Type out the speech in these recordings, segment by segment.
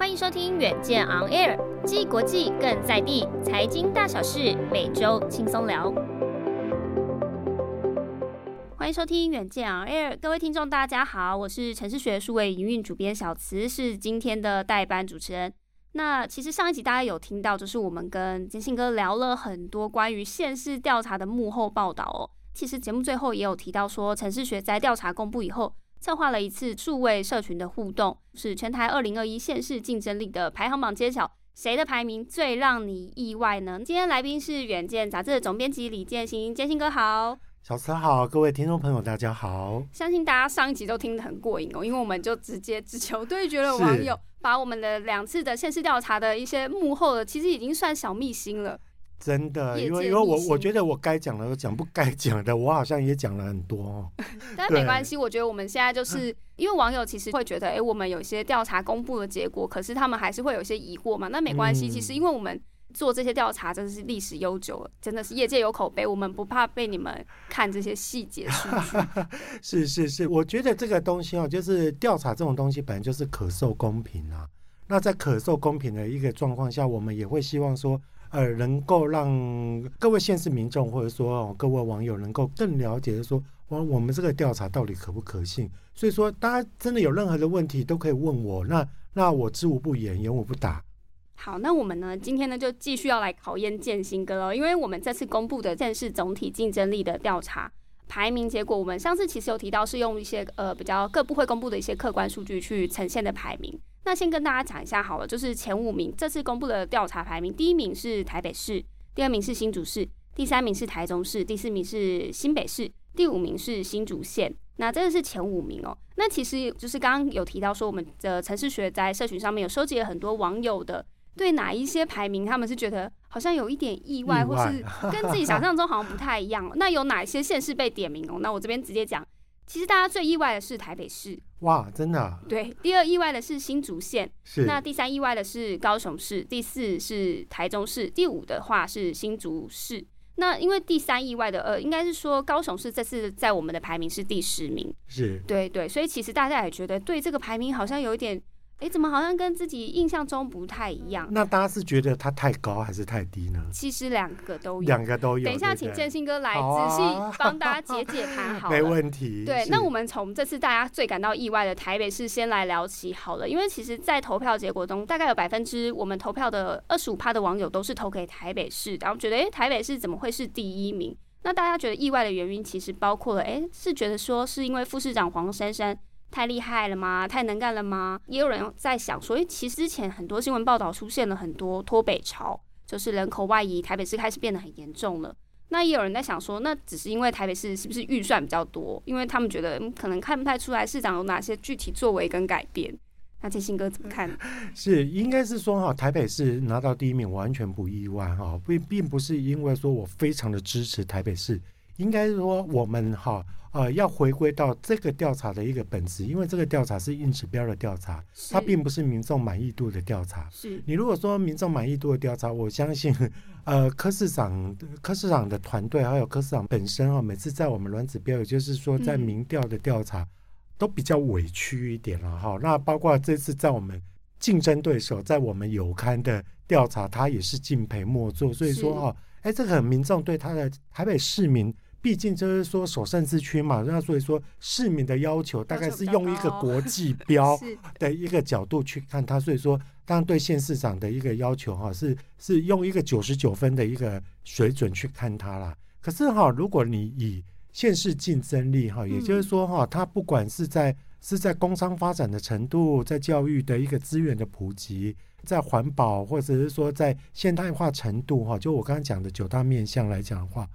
欢迎收听《远见 On Air》，既国际更在地，财经大小事每周轻松聊。欢迎收听《远见 On Air》，各位听众大家好，我是城市学数位营运主编小慈，是今天的代班主持人。那其实上一集大家有听到，就是我们跟金信哥聊了很多关于县市调查的幕后报道哦。其实节目最后也有提到说，城市学在调查公布以后，策划了一次数位社群的互动，是全台二零二一县市竞争力的排行榜揭晓，谁的排名最让你意外呢？今天来宾是远见杂志的总编辑李建新，建新哥好，小慈好，各位听众朋友大家好。相信大家上一集都听得很过瘾哦，因为我们就直接只求对决了网友，把我们的两次的县市调查的一些幕后的，其实已经算小秘辛了。真的，因为因为我我觉得我该讲的都讲，不该讲的我好像也讲了很多哦。但没关系，我觉得我们现在就是因为网友其实会觉得，哎，我们有一些调查公布的结果，可是他们还是会有一些疑惑嘛。那没关系，其实因为我们做这些调查真的是历史悠久了，真的是业界有口碑，我们不怕被你们看这些细节数据。是是是，我觉得这个东西哦，就是调查这种东西本来就是可受公平啊。那在可受公平的一个状况下，我们也会希望说。呃，能够让各位县市民众或者说、各位网友能够更了解说，我我们这个调查到底可不可信？所以说，大家真的有任何的问题都可以问我，那那我知无不言，言无不答。好，那我们呢，今天呢就继续要来考验建兴哥了，因为我们这次公布的县市总体竞争力的调查排名结果，我们上次其实有提到是用一些呃比较各部会公布的一些客观数据去呈现的排名。那先跟大家讲一下好了，就是前五名这次公布的调查排名，第一名是台北市，第二名是新竹市，第三名是台中市，第四名是新北市，第五名是新竹县。那这个是前五名哦。那其实就是刚刚有提到说，我们的城市学在社群上面有收集了很多网友的对哪一些排名，他们是觉得好像有一点意外，意外或是跟自己想象中好像不太一样。那有哪一些县市被点名哦？那我这边直接讲。其实大家最意外的是台北市，哇，真的啊？对，第二意外的是新竹县，是。那第三意外的是高雄市，第四是台中市，第五的话是新竹市。那因为第三意外的，呃，应该是说高雄市这次在我们的排名是第十名，是对对，所以其实大家也觉得对这个排名好像有一点。哎，怎么好像跟自己印象中不太一样？那大家是觉得它太高还是太低呢？其实两个都有，两个都有。等一下，请建兴哥来仔细帮大家解解盘，好了。没问题。对，那我们从这次大家最感到意外的台北市先来聊起好了，因为其实，在投票结果中，大概有百分之我们投票的二十五趴的网友都是投给台北市，然后觉得，哎，台北市怎么会是第一名？那大家觉得意外的原因，其实包括了，哎，是觉得说是因为副市长黄珊珊。太厉害了吗？太能干了吗？也有人在想说，诶，其实之前很多新闻报道出现了很多脱北潮，就是人口外移，台北市开始变得很严重了。那也有人在想说，那只是因为台北市是不是预算比较多？因为他们觉得可能看不太出来市长有哪些具体作为跟改变。那建兴哥怎么看？是应该是说哈，台北市拿到第一名完全不意外哈，并并不是因为说我非常的支持台北市，应该是说我们哈。呃，要回归到这个调查的一个本质，因为这个调查是硬指标的调查，它并不是民众满意度的调查。是你如果说民众满意度的调查，我相信，呃，柯市长、柯市长的团队还有柯市长本身啊，每次在我们软指标，也就是说在民调的调查，都比较委屈一点了哈。那包括这次在我们竞争对手，在我们有刊的调查，他也是敬陪末座。所以说哈，哎，这个民众对他的台北市民。毕竟就是说首善之区嘛，那所以说市民的要求大概是用一个国际标 的一个角度去看它，所以说当然对县市长的一个要求哈，是是用一个九十九分的一个水准去看它啦。可是哈，如果你以县市竞争力哈，也就是说哈，它不管是在是在工商发展的程度，在教育的一个资源的普及，在环保或者是说在现代化程度哈，就我刚刚讲的九大面向来讲的话。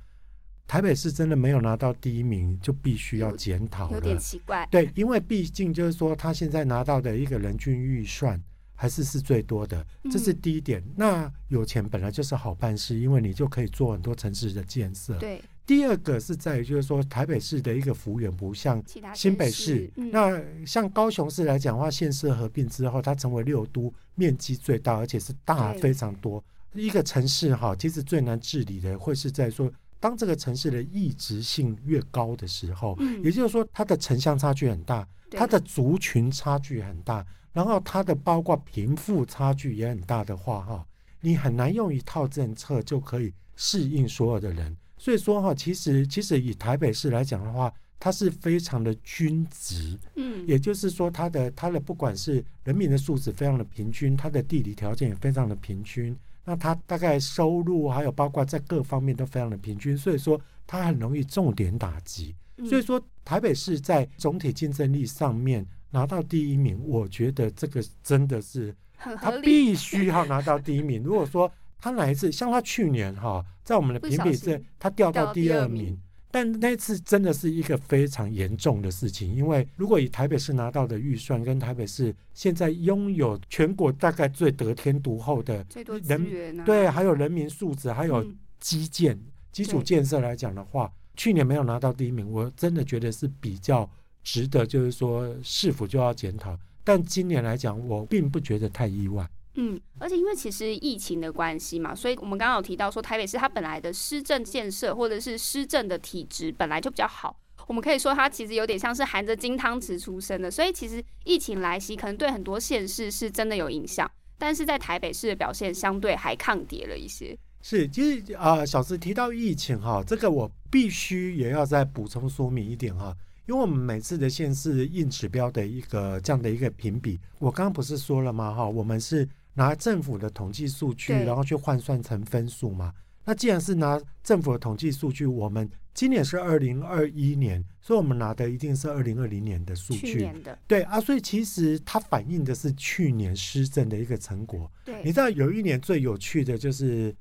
台北市真的没有拿到第一名，就必须要检讨了。有点奇怪。对，因为毕竟就是说，他现在拿到的一个人均预算还是是最多的，这是第一点。嗯、那有钱本来就是好办事，因为你就可以做很多城市的建设。对。第二个是在于就是说，台北市的一个幅员不像新北市。嗯、那像高雄市来讲的话，县市合并之后，它成为六都，面积最大，而且是大非常多。一个城市哈，其实最难治理的会是在说。当这个城市的异质性越高的时候，嗯，也就是说它的城乡差距很大，它的族群差距很大，然后它的包括贫富差距也很大的话，哈，你很难用一套政策就可以适应所有的人。所以说哈，其实其实以台北市来讲的话，它是非常的均值，嗯，也就是说它的它的不管是人民的素质非常的平均，它的地理条件也非常的平均，那他大概收入还有包括在各方面都非常的平均，所以说他很容易重点打击。所以说台北市在总体竞争力上面拿到第一名，我觉得这个真的是他必须要拿到第一名。如果说他哪一次像他去年哈，在我们的评比这他掉到第二名。但那次真的是一个非常严重的事情，因为如果以台北市拿到的预算跟台北市现在拥有全国大概最得天独厚的人，对，还有人民素质，还有基建基础建设来讲的话，去年没有拿到第一名，我真的觉得是比较值得，就是说市府就要检讨。但今年来讲，我并不觉得太意外。嗯，而且因为其实疫情的关系嘛，所以我们刚刚有提到说，台北市它本来的施政建设或者是施政的体质本来就比较好，我们可以说它其实有点像是含着金汤匙出生的，所以其实疫情来袭可能对很多县市是真的有影响，但是在台北市的表现相对还抗跌了一些。是，其实啊、呃，小时提到疫情哈，这个我必须也要再补充说明一点哈，因为我们每次的县市硬指标的一个这样的一个评比，我刚刚不是说了吗哈，我们是。拿政府的统计数据，然后去换算成分数嘛。那既然是拿政府的统计数据，我们今年是二零二一年，所以我们拿的一定是二零二零年的数据。对啊，所以其实它反映的是去年施政的一个成果。对，你知道有一年最有趣的就是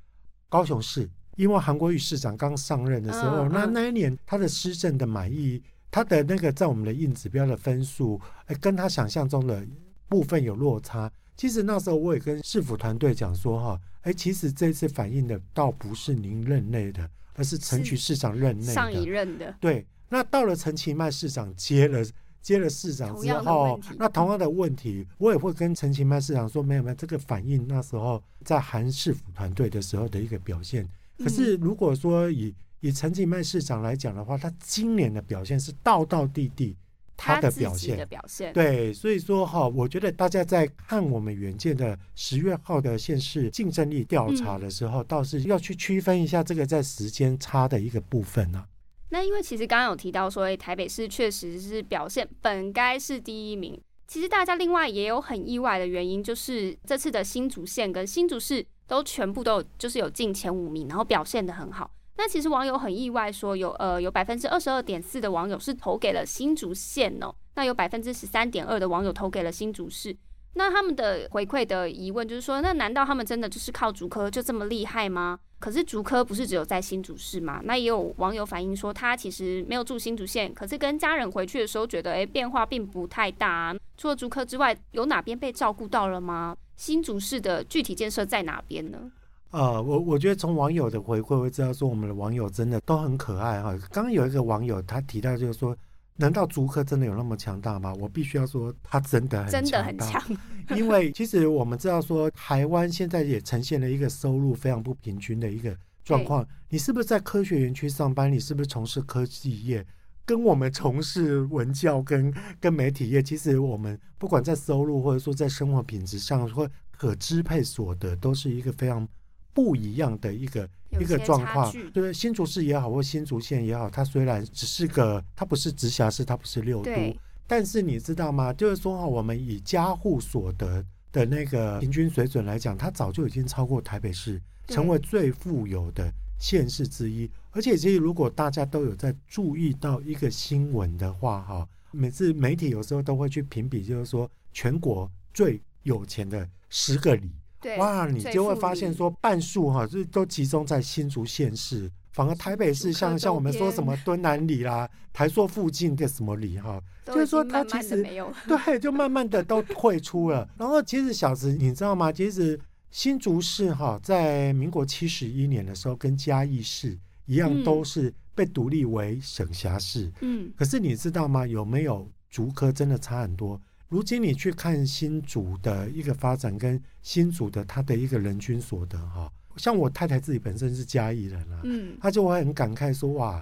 高雄市，因为韩国瑜市长刚上任的时候，嗯、那那一年他的施政的满意，他的那个在我们的硬指标的分数，哎，跟他想象中的部分有落差。其实那时候我也跟市府团队讲说哈，哎，其实这次反映的倒不是您任内的，而是陈其迈市长任内的。上一任的。对，那到了陈其迈市长接了接了市长之后，那同样的问题，我也会跟陈其迈市长说，没有没有，这个反映那时候在韩市府团队的时候的一个表现。可是如果说以以陈其迈市长来讲的话，他今年的表现是道道地地。他的表现，的表现对，所以说哈，我觉得大家在看我们原件的十月号的县市竞争力调查的时候，嗯、倒是要去区分一下这个在时间差的一个部分呢、啊。那因为其实刚刚有提到说，台北市确实是表现本该是第一名。其实大家另外也有很意外的原因，就是这次的新竹县跟新竹市都全部都有就是有进前五名，然后表现得很好。那其实网友很意外，说有呃有百分之二十二点四的网友是投给了新竹县哦，那有百分之十三点二的网友投给了新竹市。那他们的回馈的疑问就是说，那难道他们真的就是靠竹科就这么厉害吗？可是竹科不是只有在新竹市吗？那也有网友反映说，他其实没有住新竹县，可是跟家人回去的时候觉得，诶，变化并不太大啊。除了竹科之外，有哪边被照顾到了吗？新竹市的具体建设在哪边呢？啊、呃，我我觉得从网友的回馈会知道说，我们的网友真的都很可爱哈。刚刚有一个网友他提到就是说，难道竹科真的有那么强大吗？我必须要说，他真的很强大，真的很强。因为其实我们知道说，台湾现在也呈现了一个收入非常不平均的一个状况。你是不是在科学园区上班？你是不是从事科技业？跟我们从事文教跟跟媒体业，其实我们不管在收入或者说在生活品质上或可支配所得，都是一个非常。不一样的一个一个状况，对，新竹市也好，或新竹县也好，它虽然只是个，它不是直辖市，它不是六都，但是你知道吗？就是说哈，我们以家户所得的那个平均水准来讲，它早就已经超过台北市，成为最富有的县市之一。而且，其实如果大家都有在注意到一个新闻的话，哈，每次媒体有时候都会去评比，就是说全国最有钱的十个里。哇，你就会发现说半数哈，就都集中在新竹县市，反而台北市像像我们说什么敦南里啦、台塑附近的什么里哈，就是说它其实对，就慢慢的都退出了。然后其实小子你知道吗？其实新竹市哈，在民国七十一年的时候，跟嘉义市一样，都是被独立为省辖市。嗯，可是你知道吗？有没有竹科真的差很多？如今你去看新竹的一个发展，跟新竹的它的一个人均所得哈，像我太太自己本身是嘉义人啊，嗯，她就会很感慨说哇。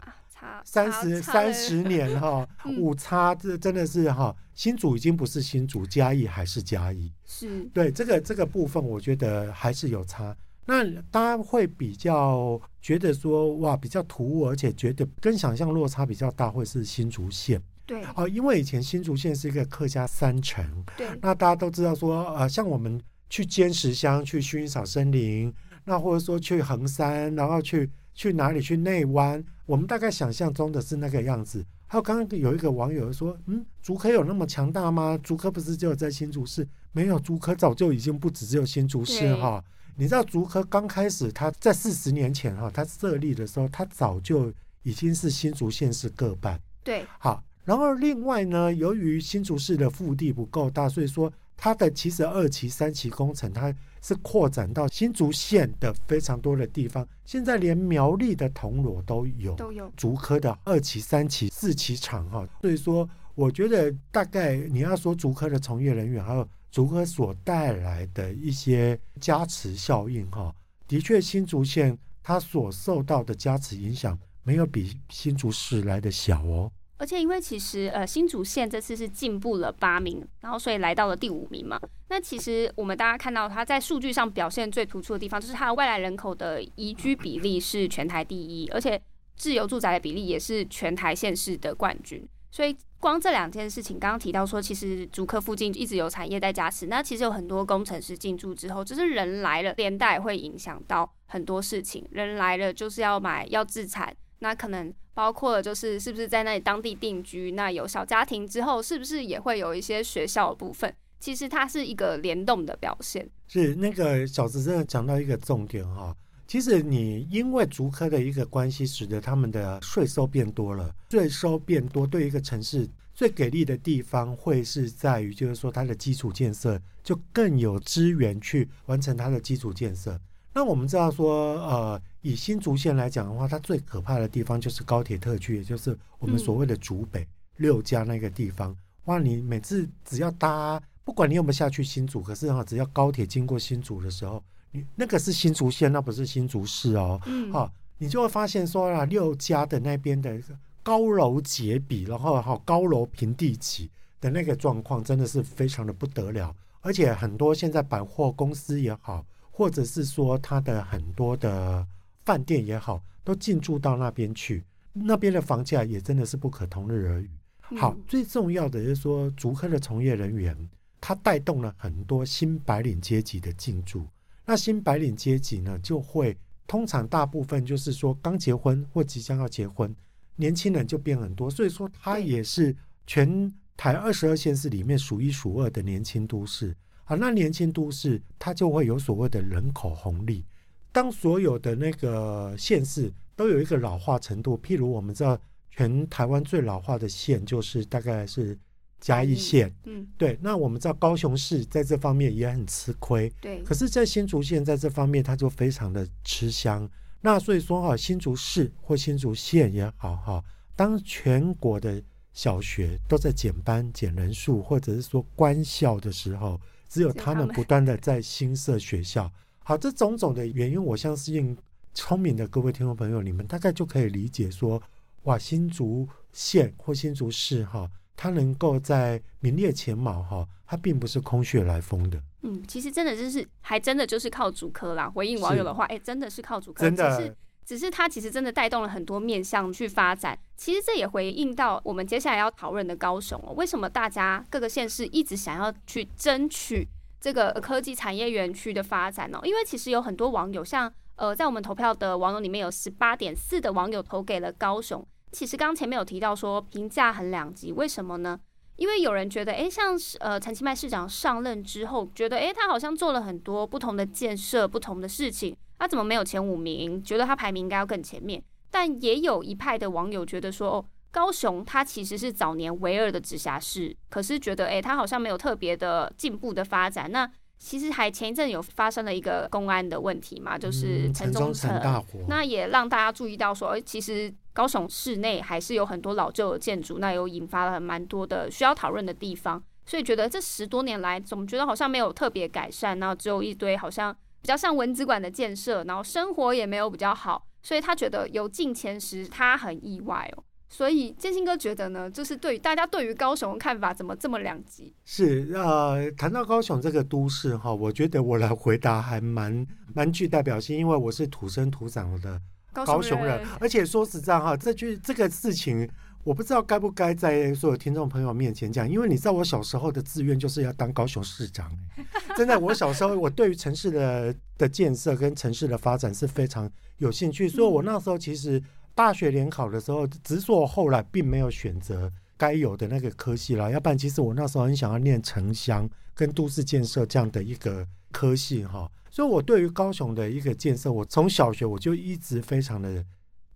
三十三十年哈，误差这真的是哈，新竹已经不是新竹，嘉义还是嘉义，是对这个这个部分，我觉得还是有差。那大家会比较觉得说哇，比较突兀，而且觉得跟想象落差比较大，会是新竹县。对哦，因为以前新竹县是一个客家三城，对，那大家都知道说呃，像我们去尖石乡去薰衣草森林，那或者说去横山，然后去。去哪里？去内湾？我们大概想象中的是那个样子。还有刚刚有一个网友说：“嗯，竹科有那么强大吗？竹科不是只有在新竹市？没有，竹科早就已经不止只有新竹市哈。你知道竹科刚开始，它在四十年前哈，它设立的时候，它早就已经是新竹县市各半。对，好。然后另外呢，由于新竹市的腹地不够大，所以说它的其实二期、三期工程它。是扩展到新竹县的非常多的地方，现在连苗栗的铜锣都有，都有竹科的二期、三期、四期厂哈。所以说，我觉得大概你要说竹科的从业人员，还有竹科所带来的一些加持效应哈，的确新竹县它所受到的加持影响，没有比新竹市来的小哦。而且因为其实呃新竹县这次是进步了八名，然后所以来到了第五名嘛。那其实我们大家看到它在数据上表现最突出的地方，就是它的外来人口的移居比例是全台第一，而且自由住宅的比例也是全台县市的冠军。所以光这两件事情，刚刚提到说，其实竹科附近一直有产业在加持。那其实有很多工程师进驻之后，就是人来了，连带会影响到很多事情。人来了就是要买要自产，那可能。包括了就是是不是在那里当地定居，那有小家庭之后，是不是也会有一些学校的部分？其实它是一个联动的表现。是那个小子真的讲到一个重点哈，其实你因为竹科的一个关系，使得他们的税收变多了，税收变多，对一个城市最给力的地方会是在于，就是说它的基础建设就更有资源去完成它的基础建设。那我们知道说，呃，以新竹县来讲的话，它最可怕的地方就是高铁特区，也就是我们所谓的竹北、嗯、六家那个地方。哇，你每次只要搭，不管你有没有下去新竹，可是哈，只要高铁经过新竹的时候，你那个是新竹县，那不是新竹市哦。嗯。你就会发现说啊，六家的那边的高楼结比，然后哈高楼平地起的那个状况，真的是非常的不得了。而且很多现在百货公司也好。或者是说，它的很多的饭店也好，都进驻到那边去，那边的房价也真的是不可同日而语。好，最重要的就是说，竹科的从业人员，他带动了很多新白领阶级的进驻。那新白领阶级呢，就会通常大部分就是说刚结婚或即将要结婚，年轻人就变很多，所以说它也是全台二十二县市里面数一数二的年轻都市。啊，那年轻都市它就会有所谓的人口红利。当所有的那个县市都有一个老化程度，譬如我们知道全台湾最老化的县就是大概是嘉义县，嗯，对。那我们知道高雄市在这方面也很吃亏，对。可是，在新竹县在这方面，它就非常的吃香。那所以说哈，新竹市或新竹县也好哈，当全国的小学都在减班、减人数，或者是说关校的时候。只有他们不断的在新设学校，好，这种种的原因，我相信聪明的各位听众朋友，你们大概就可以理解说，哇，新竹县或新竹市哈，它能够在名列前茅哈，它并不是空穴来风的。嗯，其实真的就是还真的就是靠主科啦。回应网友的话，哎，真的是靠主科，真的。只是它其实真的带动了很多面向去发展。其实这也回应到我们接下来要讨论的高雄哦，为什么大家各个县市一直想要去争取这个科技产业园区的发展呢？因为其实有很多网友，像呃，在我们投票的网友里面有十八点四的网友投给了高雄。其实刚前面有提到说评价很两极，为什么呢？因为有人觉得，哎，像是呃陈其迈市长上任之后，觉得哎他好像做了很多不同的建设、不同的事情。他怎么没有前五名？觉得他排名应该要更前面。但也有一派的网友觉得说，哦，高雄它其实是早年唯二的直辖市，可是觉得，哎，他好像没有特别的进步的发展。那其实还前一阵有发生了一个公安的问题嘛，就是城中城大火，那也让大家注意到说，哎，其实高雄市内还是有很多老旧的建筑，那有引发了蛮多的需要讨论的地方。所以觉得这十多年来，总觉得好像没有特别改善，然后只有一堆好像。比较像文资馆的建设，然后生活也没有比较好，所以他觉得有进前十，他很意外哦。所以建兴哥觉得呢，就是对于大家对于高雄的看法怎么这么两极？是呃，谈到高雄这个都市哈，我觉得我来回答还蛮蛮具代表性，因为我是土生土长的高雄人，而且说实在哈，这句这个事情，我不知道该不该在所有听众朋友面前讲，因为你知道我小时候的志愿就是要当高雄市长，真的，我小时候我对于城市的的建设跟城市的发展是非常有兴趣，所以我那时候其实。大学联考的时候，只是我后来并没有选择该有的那个科系了，要不然其实我那时候很想要念城乡跟都市建设这样的一个科系哈。所以我对于高雄的一个建设，我从小学我就一直非常的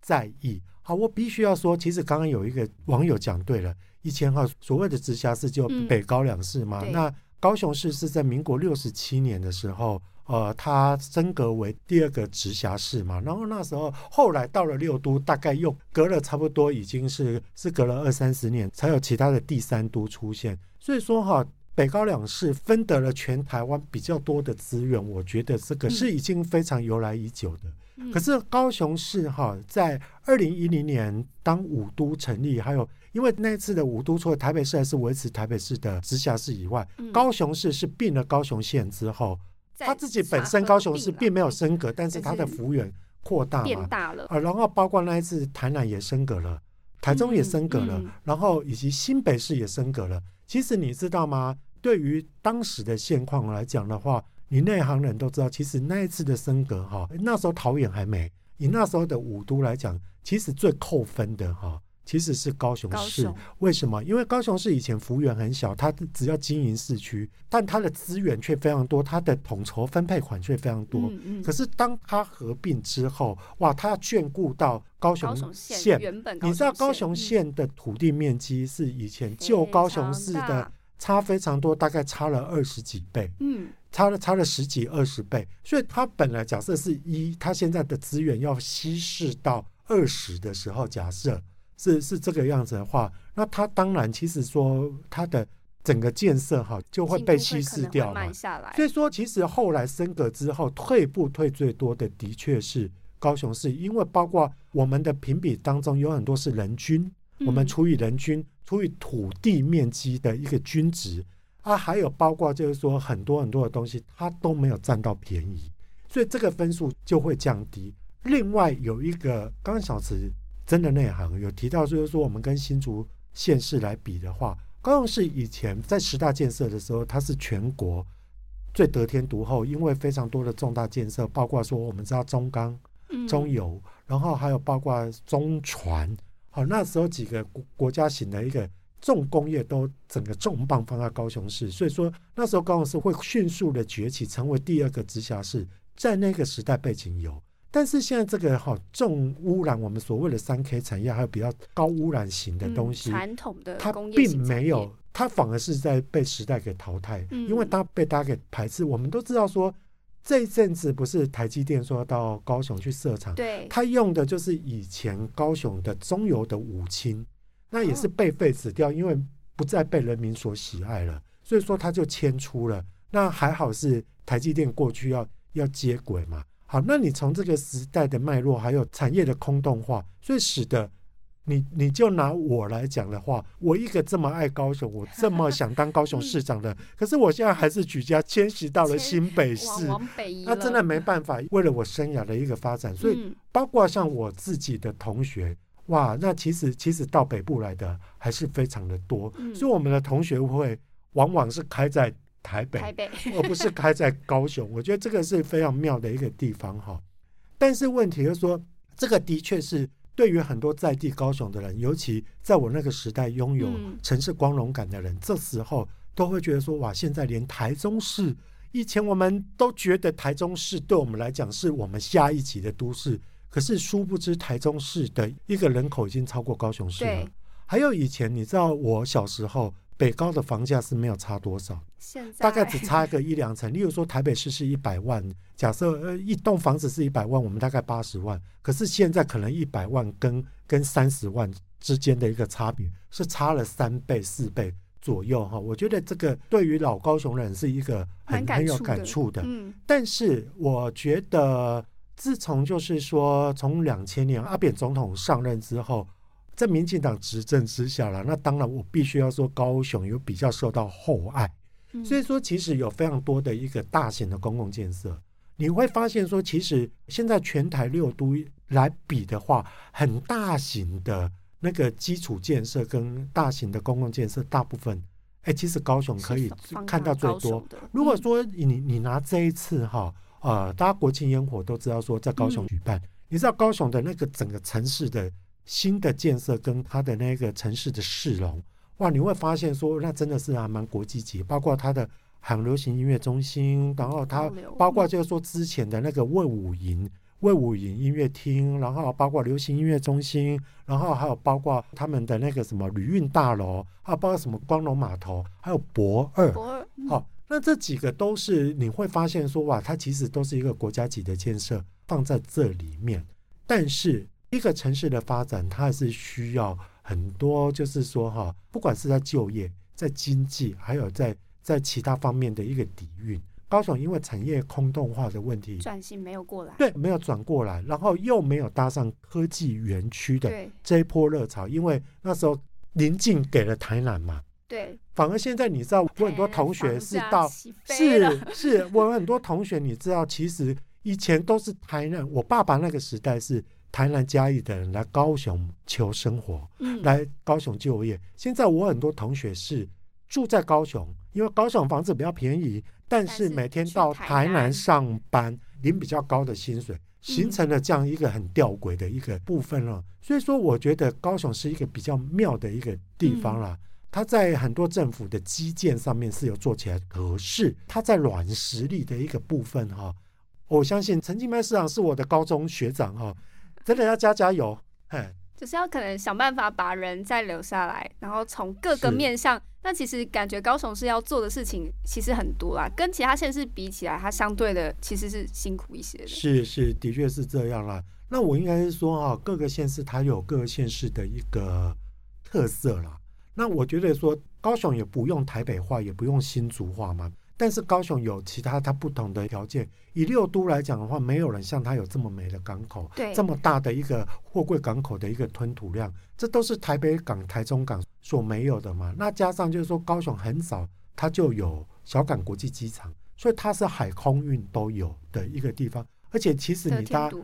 在意。好，我必须要说，其实刚刚有一个网友讲对了，一千号所谓的直辖市就北高两市嘛，嗯、那高雄市是在民国六十七年的时候。呃，它升格为第二个直辖市嘛，然后那时候后来到了六都，大概又隔了差不多已经是是隔了二三十年，才有其他的第三都出现。所以说哈，北高两市分得了全台湾比较多的资源，我觉得这个是已经非常由来已久的。嗯、可是高雄市哈，在二零一零年当五都成立，还有因为那次的五都除了台北市还是维持台北市的直辖市以外，嗯、高雄市是并了高雄县之后。他自己本身高雄市并没有升格，但是他的幅员扩大嘛，变大了啊。然后包括那一次台南也升格了，台中也升格了，然后以及新北市也升格了。其实你知道吗？对于当时的现况来讲的话，你内行人都知道，其实那一次的升格哈，那时候桃园还没，以那时候的五都来讲，其实最扣分的哈。其实是高雄市，雄为什么？因为高雄市以前幅员很小，它只要经营市区，但它的资源却非常多，它的统筹分配款却非常多。嗯嗯、可是当它合并之后，哇，它要眷顾到高雄县，原本你知道高雄县的土地面积是以前旧高雄市的差非常多，大概差了二十几倍，嗯，差了差了十几二十倍。所以它本来假设是一，它现在的资源要稀释到二十的时候，假设。是是这个样子的话，那它当然其实说它的整个建设哈就会被稀释掉嘛。所以说，其实后来升格之后，退步退最多的的确是高雄市，因为包括我们的评比当中有很多是人均，我们除以人均除以土地面积的一个均值啊，还有包括就是说很多很多的东西它都没有占到便宜，所以这个分数就会降低。另外有一个刚刚小池。真的内行有提到，就是说我们跟新竹县市来比的话，高雄市以前在十大建设的时候，它是全国最得天独厚，因为非常多的重大建设，包括说我们知道中钢、中油，然后还有包括中船，好，那时候几个国国家型的一个重工业都整个重磅放在高雄市，所以说那时候高雄市会迅速的崛起，成为第二个直辖市，在那个时代背景有。但是现在这个哈重污染，我们所谓的三 K 产业，还有比较高污染型的东西，传统的它并没有，它反而是在被时代给淘汰，因为它被大家给排斥。我们都知道说，这一阵子不是台积电说到高雄去设厂，对，它用的就是以前高雄的中油的五氢，那也是被废止掉，因为不再被人民所喜爱了，所以说他就迁出了。那还好是台积电过去要要接轨嘛。好，那你从这个时代的脉络，还有产业的空洞化，所以使得你，你就拿我来讲的话，我一个这么爱高雄，我这么想当高雄市长的，可是我现在还是举家迁徙到了新北市，那真的没办法，为了我生涯的一个发展，所以包括像我自己的同学，哇，那其实其实到北部来的还是非常的多，所以我们的同学会往往是开在。台北，台 北而不是开在高雄，我觉得这个是非常妙的一个地方哈。但是问题就是说，这个的确是对于很多在地高雄的人，尤其在我那个时代拥有城市光荣感的人，嗯、这时候都会觉得说，哇，现在连台中市，以前我们都觉得台中市对我们来讲是我们下一级的都市，可是殊不知台中市的一个人口已经超过高雄市了。还有以前，你知道我小时候。北高的房价是没有差多少，现在大概只差个一两成。例如说台北市是一百万，假设呃一栋房子是一百万，我们大概八十万，可是现在可能一百万跟跟三十万之间的一个差别是差了三倍四倍。左右哈，我觉得这个对于老高雄人是一个很很有感触的。嗯，但是我觉得自从就是说从两千年阿扁总统上任之后，在民进党执政之下了，那当然我必须要说高雄有比较受到厚爱。所以说，其实有非常多的一个大型的公共建设，你会发现说，其实现在全台六都来比的话，很大型的。那个基础建设跟大型的公共建设，大部分，哎，其实高雄可以看到最多。如果说你你拿这一次哈，呃，大家国庆烟火都知道说在高雄举办，你知道高雄的那个整个城市的新的建设跟它的那个城市的市容，哇，你会发现说那真的是还蛮国际级，包括它的海洋流行音乐中心，然后它包括就是说之前的那个魏武营。魏武营音乐厅，然后包括流行音乐中心，然后还有包括他们的那个什么旅运大楼，还有包括什么光荣码头，还有博二。好、嗯哦，那这几个都是你会发现说哇，它其实都是一个国家级的建设放在这里面。但是一个城市的发展，它还是需要很多，就是说哈，不管是在就业、在经济，还有在在其他方面的一个底蕴。高雄因为产业空洞化的问题，转型没有过来，对，没有转过来，然后又没有搭上科技园区的这一波热潮，因为那时候临近给了台南嘛，对，反而现在你知道，我很多同学是到，是是，我很多同学你知道，其实以前都是台南，我爸爸那个时代是台南嘉义的人来高雄求生活，嗯，来高雄就业，现在我很多同学是住在高雄，因为高雄房子比较便宜。但是每天到台南上班，领比较高的薪水，形成了这样一个很吊诡的一个部分了。所以说，我觉得高雄是一个比较妙的一个地方啦。它在很多政府的基建上面是有做起来，可是它在软实力的一个部分哈，我相信陈金麦市长是我的高中学长哈，真的要加加油，哎。就是要可能想办法把人再留下来，然后从各个面向。那其实感觉高雄市要做的事情其实很多啦，跟其他县市比起来，它相对的其实是辛苦一些的。是是，的确是这样啦。那我应该是说啊，各个县市它有各个县市的一个特色啦。那我觉得说高雄也不用台北话，也不用新竹话嘛。但是高雄有其他它不同的条件，以六都来讲的话，没有人像它有这么美的港口，对，这么大的一个货柜港口的一个吞吐量，这都是台北港、台中港所没有的嘛。那加上就是说高雄很早它就有小港国际机场，所以它是海空运都有的一个地方。而且其实你大家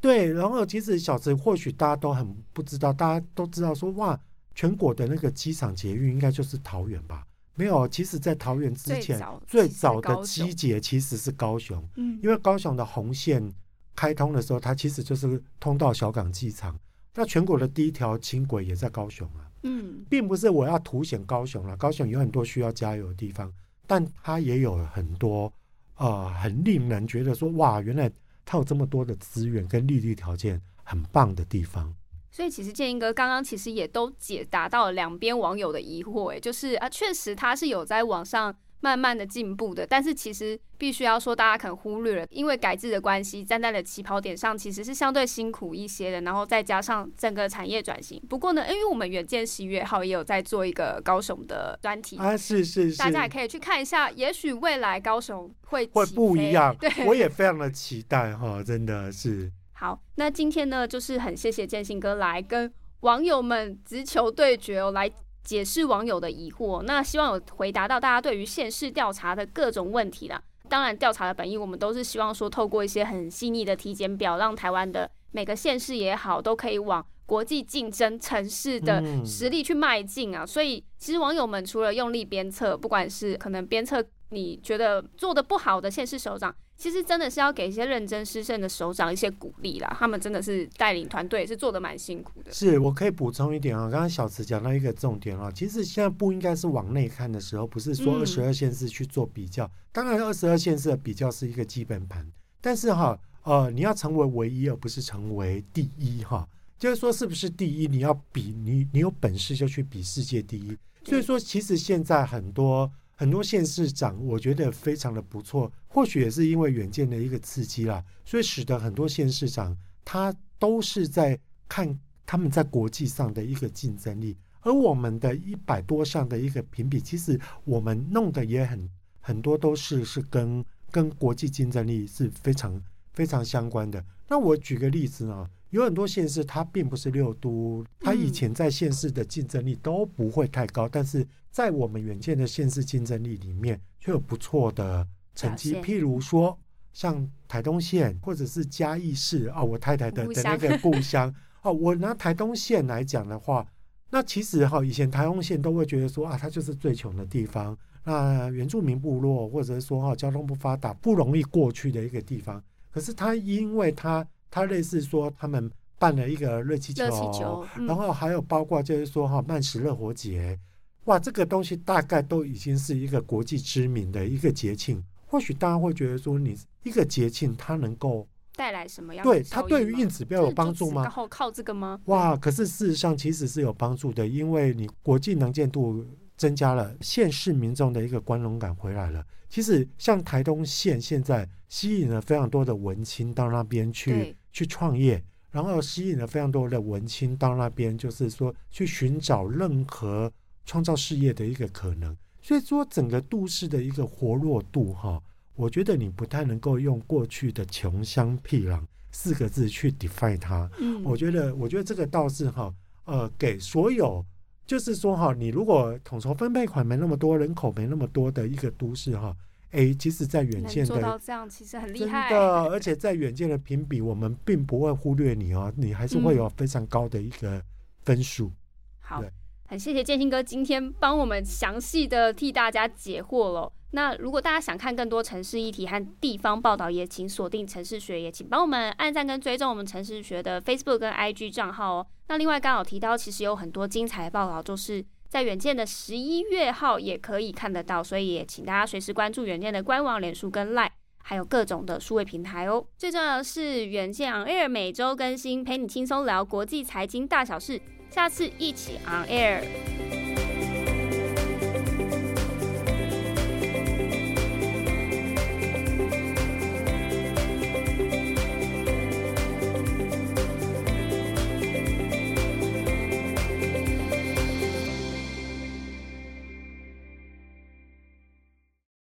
对，然后其实小时或许大家都很不知道，大家都知道说哇，全国的那个机场捷运应该就是桃园吧。没有，其实，在桃园之前，最早的机捷其实是高雄。嗯，因为高雄的红线开通的时候，它其实就是通到小港机场。那全国的第一条轻轨也在高雄啊。嗯，并不是我要凸显高雄了，高雄有很多需要加油的地方，但它也有很多呃，很令人觉得说哇，原来它有这么多的资源跟利率条件很棒的地方。所以其实建英哥刚刚其实也都解答到了两边网友的疑惑，哎，就是啊，确实他是有在网上慢慢的进步的，但是其实必须要说，大家可能忽略了，因为改制的关系，站在了起跑点上其实是相对辛苦一些的，然后再加上整个产业转型。不过呢，因为我们远见十一月号也有在做一个高雄的专题啊，是是是，大家也可以去看一下，也许未来高雄会会不一样，对，我也非常的期待哈，真的是。好，那今天呢，就是很谢谢建信哥来跟网友们直球对决哦，来解释网友的疑惑。那希望有回答到大家对于县市调查的各种问题啦。当然，调查的本意我们都是希望说，透过一些很细腻的体检表，让台湾的每个县市也好，都可以往国际竞争城市的实力去迈进啊。所以，其实网友们除了用力鞭策，不管是可能鞭策你觉得做的不好的县市首长。其实真的是要给一些认真施政的首长一些鼓励啦，他们真的是带领团队是做的蛮辛苦的。是我可以补充一点啊，刚刚小慈讲到一个重点啊，其实现在不应该是往内看的时候，不是说二十二县市去做比较，嗯、当然二十二县市的比较是一个基本盘，但是哈呃你要成为唯一而不是成为第一哈，就是说是不是第一你要比你你有本事就去比世界第一，所以说其实现在很多。很多县市长，我觉得非常的不错，或许也是因为远见的一个刺激啦，所以使得很多县市长他都是在看他们在国际上的一个竞争力，而我们的一百多项的一个评比，其实我们弄的也很很多都是是跟跟国际竞争力是非常非常相关的。那我举个例子啊，有很多县市它并不是六都，它以前在县市的竞争力都不会太高，但是在我们远见的县市竞争力里面却有不错的成绩。譬如说像台东县或者是嘉义市啊，我太太的的那个故乡 哦，我拿台东县来讲的话，那其实哈以前台东县都会觉得说啊，它就是最穷的地方，那原住民部落或者是说哈交通不发达，不容易过去的一个地方。可是它，因为他他类似说，他们办了一个热气球，气球嗯、然后还有包括就是说哈曼食热活节，哇，这个东西大概都已经是一个国际知名的一个节庆。或许大家会觉得说，你一个节庆它能够带来什么样？对它对于硬指标有帮助吗？然后靠这个吗？哇，可是事实上其实是有帮助的，因为你国际能见度增加了，县市民众的一个光荣感回来了。其实像台东县现在。吸引了非常多的文青到那边去去创业，然后吸引了非常多的文青到那边，就是说去寻找任何创造事业的一个可能。所以说，整个都市的一个活络度，哈，我觉得你不太能够用过去的穷乡僻壤四个字去 define 它。嗯，我觉得，我觉得这个倒是哈，呃，给所有就是说哈，你如果统筹分配款没那么多，人口没那么多的一个都市哈。哎，其实，在远见的，做到这样其实很厉害。真的，而且在远见的评比，我们并不会忽略你哦，你还是会有非常高的一个分数。嗯、好，很谢谢建新哥今天帮我们详细的替大家解惑了。那如果大家想看更多城市议题和地方报道，也请锁定城市学，也请帮我们按赞跟追踪我们城市学的 Facebook 跟 IG 账号哦。那另外刚好提到，其实有很多精彩的报道，就是。在远见的十一月号也可以看得到，所以也请大家随时关注远见的官网、脸书跟 Line，还有各种的数位平台哦。最重要的是，远见 On Air 每周更新，陪你轻松聊国际财经大小事。下次一起 On Air。